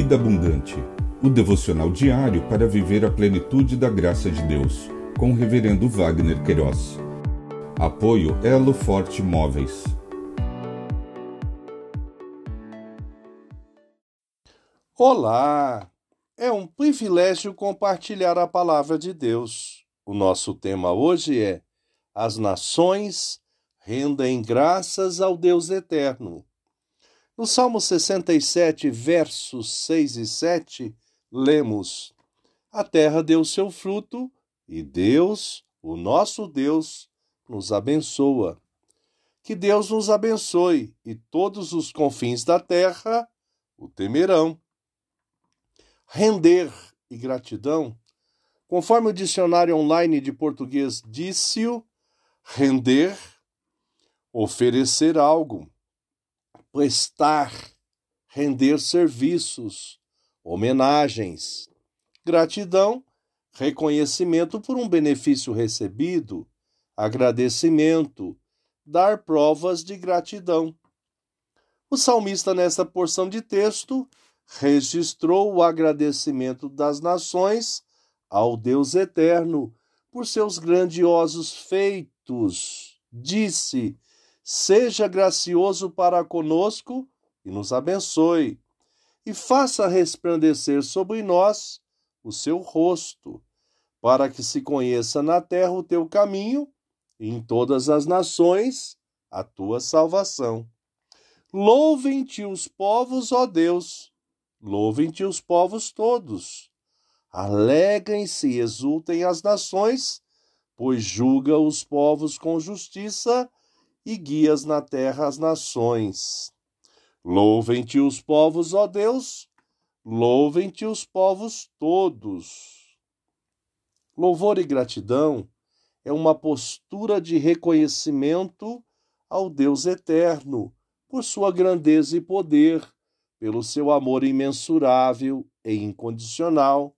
Vida Abundante, o devocional diário para viver a plenitude da graça de Deus, com o Reverendo Wagner Queiroz. Apoio Elo Forte Móveis. Olá! É um privilégio compartilhar a palavra de Deus. O nosso tema hoje é As nações rendem graças ao Deus eterno. No Salmo 67, versos 6 e 7, lemos: A terra deu seu fruto e Deus, o nosso Deus, nos abençoa. Que Deus nos abençoe e todos os confins da terra o temerão. Render e gratidão, conforme o dicionário online de português disse-o, render, oferecer algo prestar, render serviços, homenagens, gratidão, reconhecimento por um benefício recebido, agradecimento, dar provas de gratidão. O salmista, nesta porção de texto, registrou o agradecimento das nações ao Deus eterno por seus grandiosos feitos. Disse: seja gracioso para conosco e nos abençoe, e faça resplandecer sobre nós o seu rosto, para que se conheça na terra o teu caminho e em todas as nações a tua salvação. Louvem-te os povos, ó Deus, louvem-te os povos todos. Alegrem-se e exultem as nações, pois julga os povos com justiça e guias na terra as nações. Louvem-te os povos, ó Deus, louvem-te os povos todos. Louvor e gratidão é uma postura de reconhecimento ao Deus eterno por sua grandeza e poder, pelo seu amor imensurável e incondicional.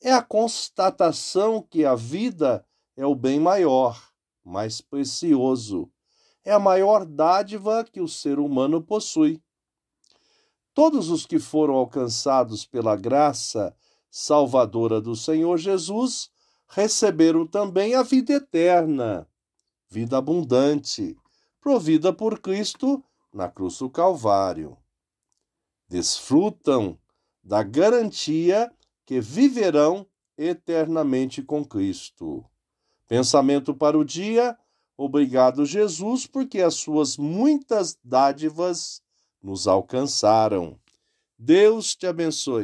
É a constatação que a vida é o bem maior, mais precioso é a maior dádiva que o ser humano possui. Todos os que foram alcançados pela graça salvadora do Senhor Jesus receberam também a vida eterna, vida abundante, provida por Cristo na cruz do Calvário. Desfrutam da garantia que viverão eternamente com Cristo. Pensamento para o dia Obrigado, Jesus, porque as suas muitas dádivas nos alcançaram. Deus te abençoe.